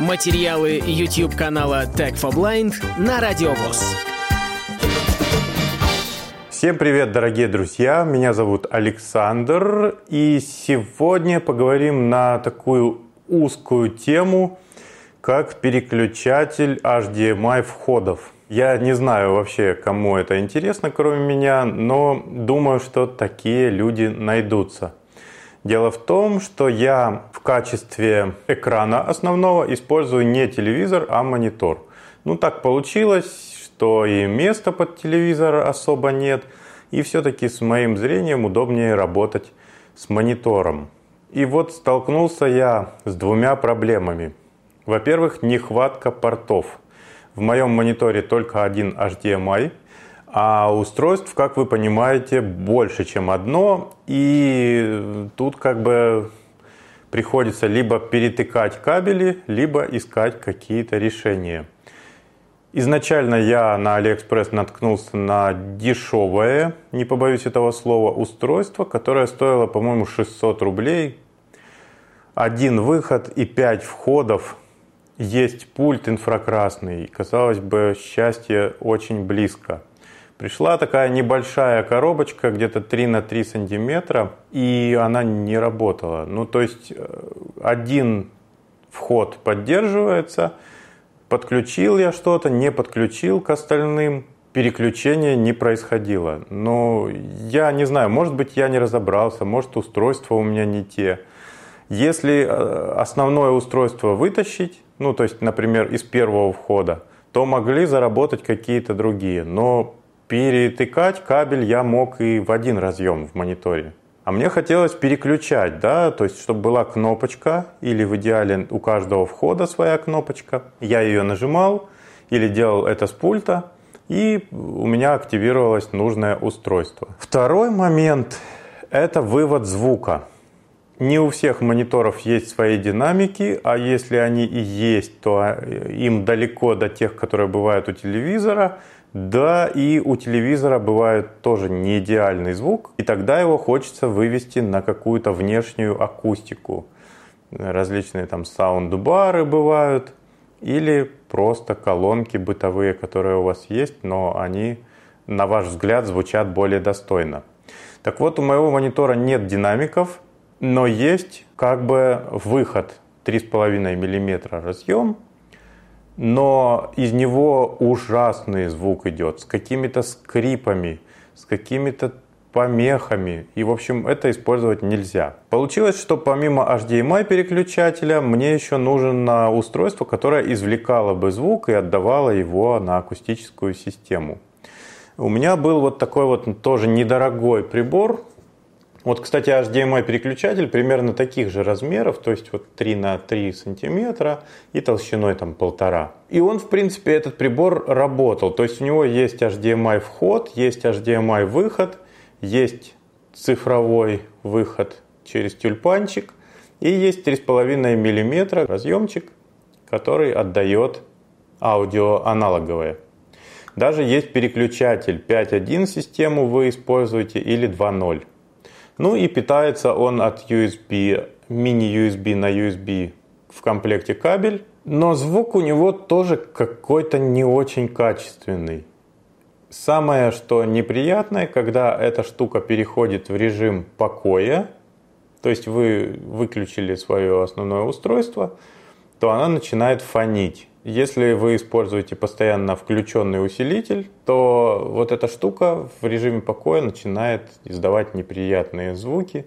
Материалы YouTube канала Tech for Blind на Радиовоз. Всем привет, дорогие друзья! Меня зовут Александр, и сегодня поговорим на такую узкую тему, как переключатель HDMI входов. Я не знаю вообще, кому это интересно, кроме меня, но думаю, что такие люди найдутся. Дело в том, что я в качестве экрана основного использую не телевизор, а монитор. Ну так получилось, что и места под телевизор особо нет, и все-таки с моим зрением удобнее работать с монитором. И вот столкнулся я с двумя проблемами. Во-первых, нехватка портов. В моем мониторе только один HDMI – а устройств, как вы понимаете, больше, чем одно. И тут как бы приходится либо перетыкать кабели, либо искать какие-то решения. Изначально я на Алиэкспресс наткнулся на дешевое, не побоюсь этого слова, устройство, которое стоило, по-моему, 600 рублей. Один выход и 5 входов. Есть пульт инфракрасный. Казалось бы, счастье очень близко. Пришла такая небольшая коробочка, где-то 3 на 3 сантиметра, и она не работала. Ну, то есть э, один вход поддерживается, подключил я что-то, не подключил к остальным, переключение не происходило. Но я не знаю, может быть, я не разобрался, может, устройства у меня не те. Если э, основное устройство вытащить, ну, то есть, например, из первого входа, то могли заработать какие-то другие. Но перетыкать кабель я мог и в один разъем в мониторе. А мне хотелось переключать, да, то есть, чтобы была кнопочка, или в идеале у каждого входа своя кнопочка. Я ее нажимал или делал это с пульта, и у меня активировалось нужное устройство. Второй момент – это вывод звука. Не у всех мониторов есть свои динамики, а если они и есть, то им далеко до тех, которые бывают у телевизора – да, и у телевизора бывает тоже не идеальный звук, и тогда его хочется вывести на какую-то внешнюю акустику. Различные там саундбары бывают, или просто колонки бытовые, которые у вас есть, но они, на ваш взгляд, звучат более достойно. Так вот, у моего монитора нет динамиков, но есть как бы выход 3,5 мм разъем, но из него ужасный звук идет, с какими-то скрипами, с какими-то помехами. И, в общем, это использовать нельзя. Получилось, что помимо HDMI переключателя, мне еще нужно устройство, которое извлекало бы звук и отдавало его на акустическую систему. У меня был вот такой вот тоже недорогой прибор, вот, кстати, HDMI переключатель примерно таких же размеров, то есть вот 3 на 3 сантиметра и толщиной там полтора. И он, в принципе, этот прибор работал. То есть у него есть HDMI вход, есть HDMI выход, есть цифровой выход через тюльпанчик и есть 3,5 мм разъемчик, который отдает аудио аналоговое. Даже есть переключатель 5.1 систему вы используете или 2.0. Ну и питается он от USB, мини-USB на USB в комплекте кабель. Но звук у него тоже какой-то не очень качественный. Самое, что неприятное, когда эта штука переходит в режим покоя, то есть вы выключили свое основное устройство, то она начинает фонить. Если вы используете постоянно включенный усилитель, то вот эта штука в режиме покоя начинает издавать неприятные звуки.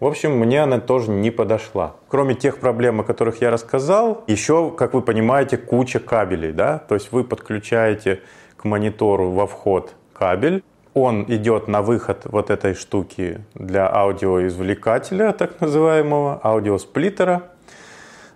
В общем, мне она тоже не подошла. Кроме тех проблем, о которых я рассказал, еще, как вы понимаете, куча кабелей. Да? То есть вы подключаете к монитору во вход кабель, он идет на выход вот этой штуки для аудиоизвлекателя, так называемого, аудиосплиттера.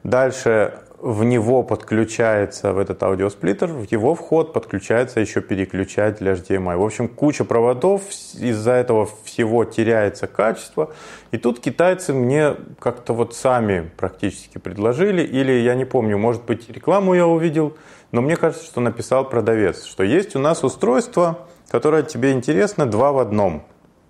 Дальше в него подключается, в этот аудиосплиттер, в его вход подключается еще переключатель HDMI. В общем, куча проводов, из-за этого всего теряется качество. И тут китайцы мне как-то вот сами практически предложили, или я не помню, может быть, рекламу я увидел, но мне кажется, что написал продавец, что есть у нас устройство, которое тебе интересно два в одном.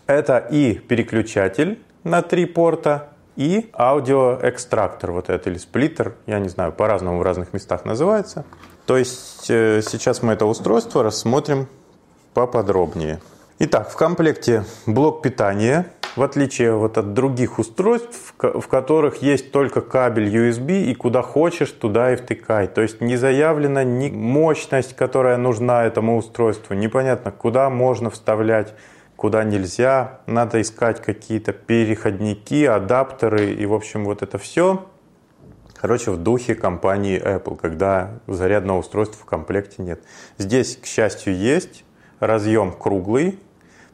Это и переключатель на три порта, и аудиоэкстрактор вот этот или сплиттер, я не знаю, по-разному в разных местах называется. То есть э, сейчас мы это устройство рассмотрим поподробнее. Итак, в комплекте блок питания, в отличие вот от других устройств, в которых есть только кабель USB и куда хочешь, туда и втыкай. То есть не заявлена ни мощность, которая нужна этому устройству, непонятно, куда можно вставлять куда нельзя. Надо искать какие-то переходники, адаптеры и, в общем, вот это все. Короче, в духе компании Apple, когда зарядного устройства в комплекте нет. Здесь, к счастью, есть разъем круглый,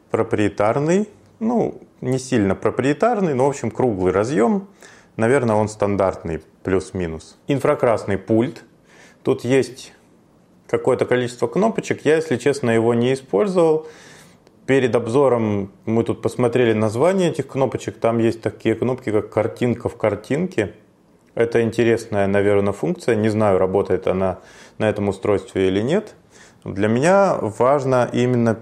проприетарный, ну, не сильно проприетарный, но, в общем, круглый разъем. Наверное, он стандартный, плюс-минус. Инфракрасный пульт. Тут есть какое-то количество кнопочек. Я, если честно, его не использовал. Перед обзором мы тут посмотрели название этих кнопочек. Там есть такие кнопки, как картинка в картинке. Это интересная, наверное, функция. Не знаю, работает она на этом устройстве или нет. Для меня важно именно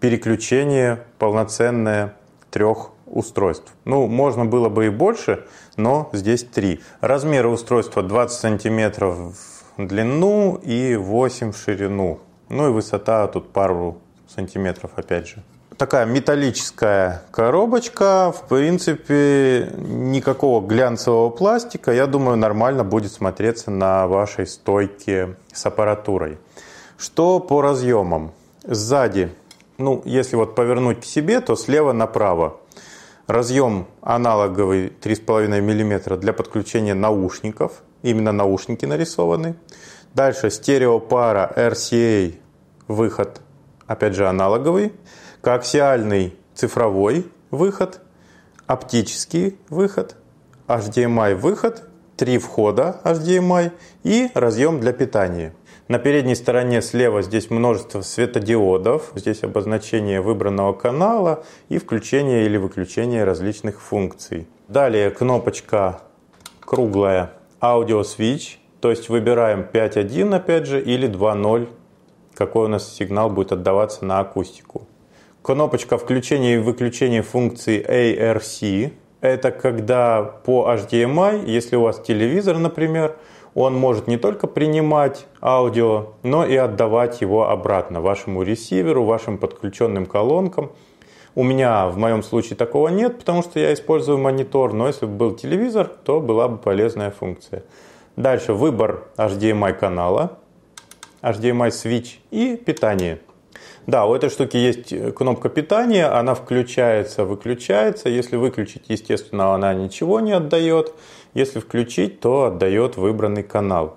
переключение полноценное трех устройств. Ну, можно было бы и больше, но здесь три. Размеры устройства 20 сантиметров в длину и 8 в ширину. Ну и высота тут пару сантиметров, опять же. Такая металлическая коробочка, в принципе, никакого глянцевого пластика, я думаю, нормально будет смотреться на вашей стойке с аппаратурой. Что по разъемам? Сзади, ну, если вот повернуть к себе, то слева направо. Разъем аналоговый 3,5 мм для подключения наушников. Именно наушники нарисованы. Дальше стереопара RCA выход опять же аналоговый, коаксиальный цифровой выход, оптический выход, HDMI выход, три входа HDMI и разъем для питания. На передней стороне слева здесь множество светодиодов, здесь обозначение выбранного канала и включение или выключение различных функций. Далее кнопочка круглая аудио switch, то есть выбираем 5.1 опять же или 2.0 какой у нас сигнал будет отдаваться на акустику. Кнопочка включения и выключения функции ARC. Это когда по HDMI, если у вас телевизор, например, он может не только принимать аудио, но и отдавать его обратно вашему ресиверу, вашим подключенным колонкам. У меня в моем случае такого нет, потому что я использую монитор, но если бы был телевизор, то была бы полезная функция. Дальше выбор HDMI канала. HDMI switch и питание. Да, у этой штуки есть кнопка питания, она включается, выключается. Если выключить, естественно, она ничего не отдает. Если включить, то отдает выбранный канал.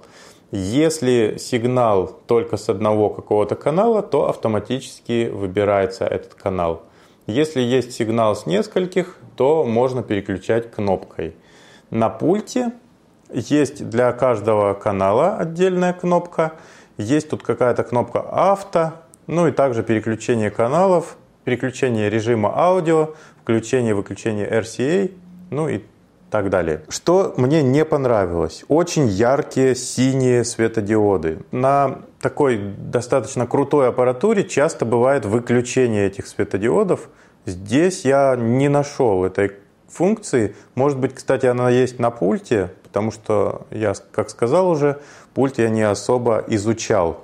Если сигнал только с одного какого-то канала, то автоматически выбирается этот канал. Если есть сигнал с нескольких, то можно переключать кнопкой. На пульте есть для каждого канала отдельная кнопка – есть тут какая-то кнопка авто, ну и также переключение каналов, переключение режима аудио, включение-выключение RCA, ну и так далее. Что мне не понравилось? Очень яркие синие светодиоды. На такой достаточно крутой аппаратуре часто бывает выключение этих светодиодов. Здесь я не нашел этой функции. Может быть, кстати, она есть на пульте, потому что я, как сказал уже, пульт я не особо изучал.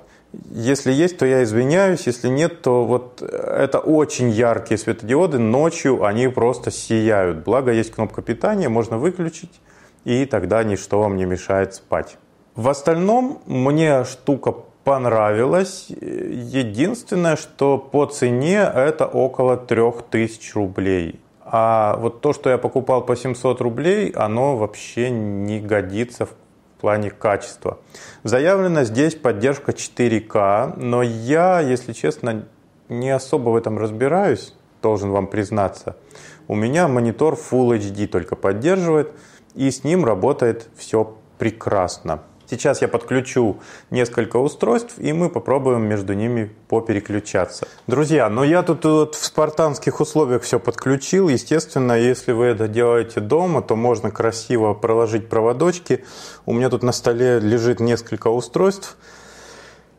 Если есть, то я извиняюсь, если нет, то вот это очень яркие светодиоды, ночью они просто сияют. Благо есть кнопка питания, можно выключить, и тогда ничто вам не мешает спать. В остальном мне штука понравилась. Единственное, что по цене это около 3000 рублей. А вот то, что я покупал по 700 рублей, оно вообще не годится в плане качества. Заявлена здесь поддержка 4К, но я, если честно, не особо в этом разбираюсь, должен вам признаться. У меня монитор Full HD только поддерживает, и с ним работает все прекрасно. Сейчас я подключу несколько устройств, и мы попробуем между ними попереключаться. Друзья, ну я тут вот в спартанских условиях все подключил. Естественно, если вы это делаете дома, то можно красиво проложить проводочки. У меня тут на столе лежит несколько устройств,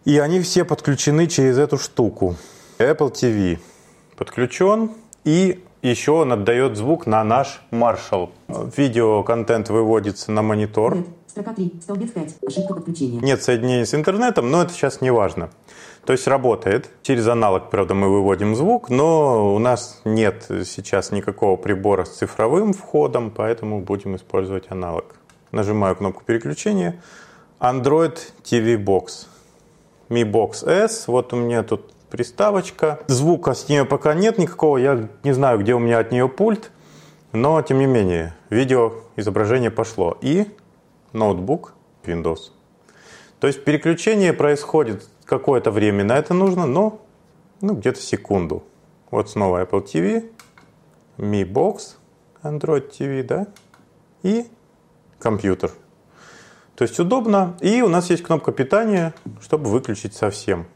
и они все подключены через эту штуку. Apple TV подключен, и еще он отдает звук на наш Marshall. Видеоконтент выводится на монитор. Строка 3, столбец 5, ошибка подключения. Нет соединения с интернетом, но это сейчас не важно. То есть работает. Через аналог, правда, мы выводим звук, но у нас нет сейчас никакого прибора с цифровым входом, поэтому будем использовать аналог. Нажимаю кнопку переключения. Android TV Box. Mi Box S. Вот у меня тут приставочка. Звука с нее пока нет никакого. Я не знаю, где у меня от нее пульт. Но, тем не менее, видео изображение пошло. И ноутбук Windows. То есть переключение происходит какое-то время на это нужно, но ну, где-то секунду. Вот снова Apple TV, Mi Box, Android TV, да, и компьютер. То есть удобно. И у нас есть кнопка питания, чтобы выключить совсем.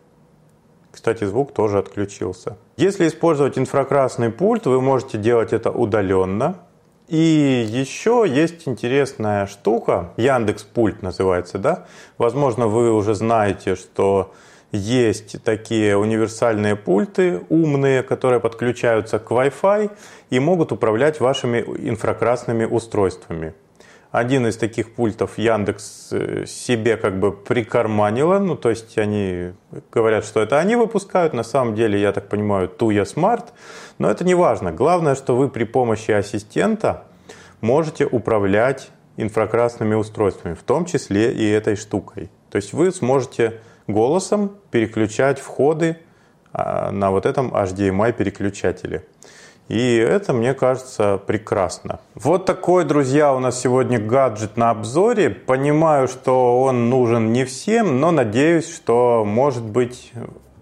Кстати, звук тоже отключился. Если использовать инфракрасный пульт, вы можете делать это удаленно. И еще есть интересная штука, Яндекс Пульт называется, да? Возможно, вы уже знаете, что есть такие универсальные пульты умные, которые подключаются к Wi-Fi и могут управлять вашими инфракрасными устройствами. Один из таких пультов Яндекс э, себе как бы прикарманила, ну то есть они говорят, что это они выпускают, на самом деле, я так понимаю, Tuya Smart, но это не важно. Главное, что вы при помощи ассистента можете управлять инфракрасными устройствами, в том числе и этой штукой. То есть вы сможете голосом переключать входы а, на вот этом HDMI переключателе. И это, мне кажется, прекрасно. Вот такой, друзья, у нас сегодня гаджет на обзоре. Понимаю, что он нужен не всем, но надеюсь, что, может быть,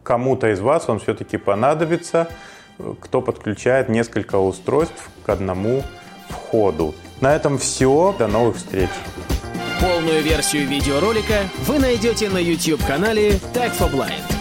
кому-то из вас он все-таки понадобится, кто подключает несколько устройств к одному входу. На этом все. До новых встреч. Полную версию видеоролика вы найдете на YouTube-канале Tag for Blind.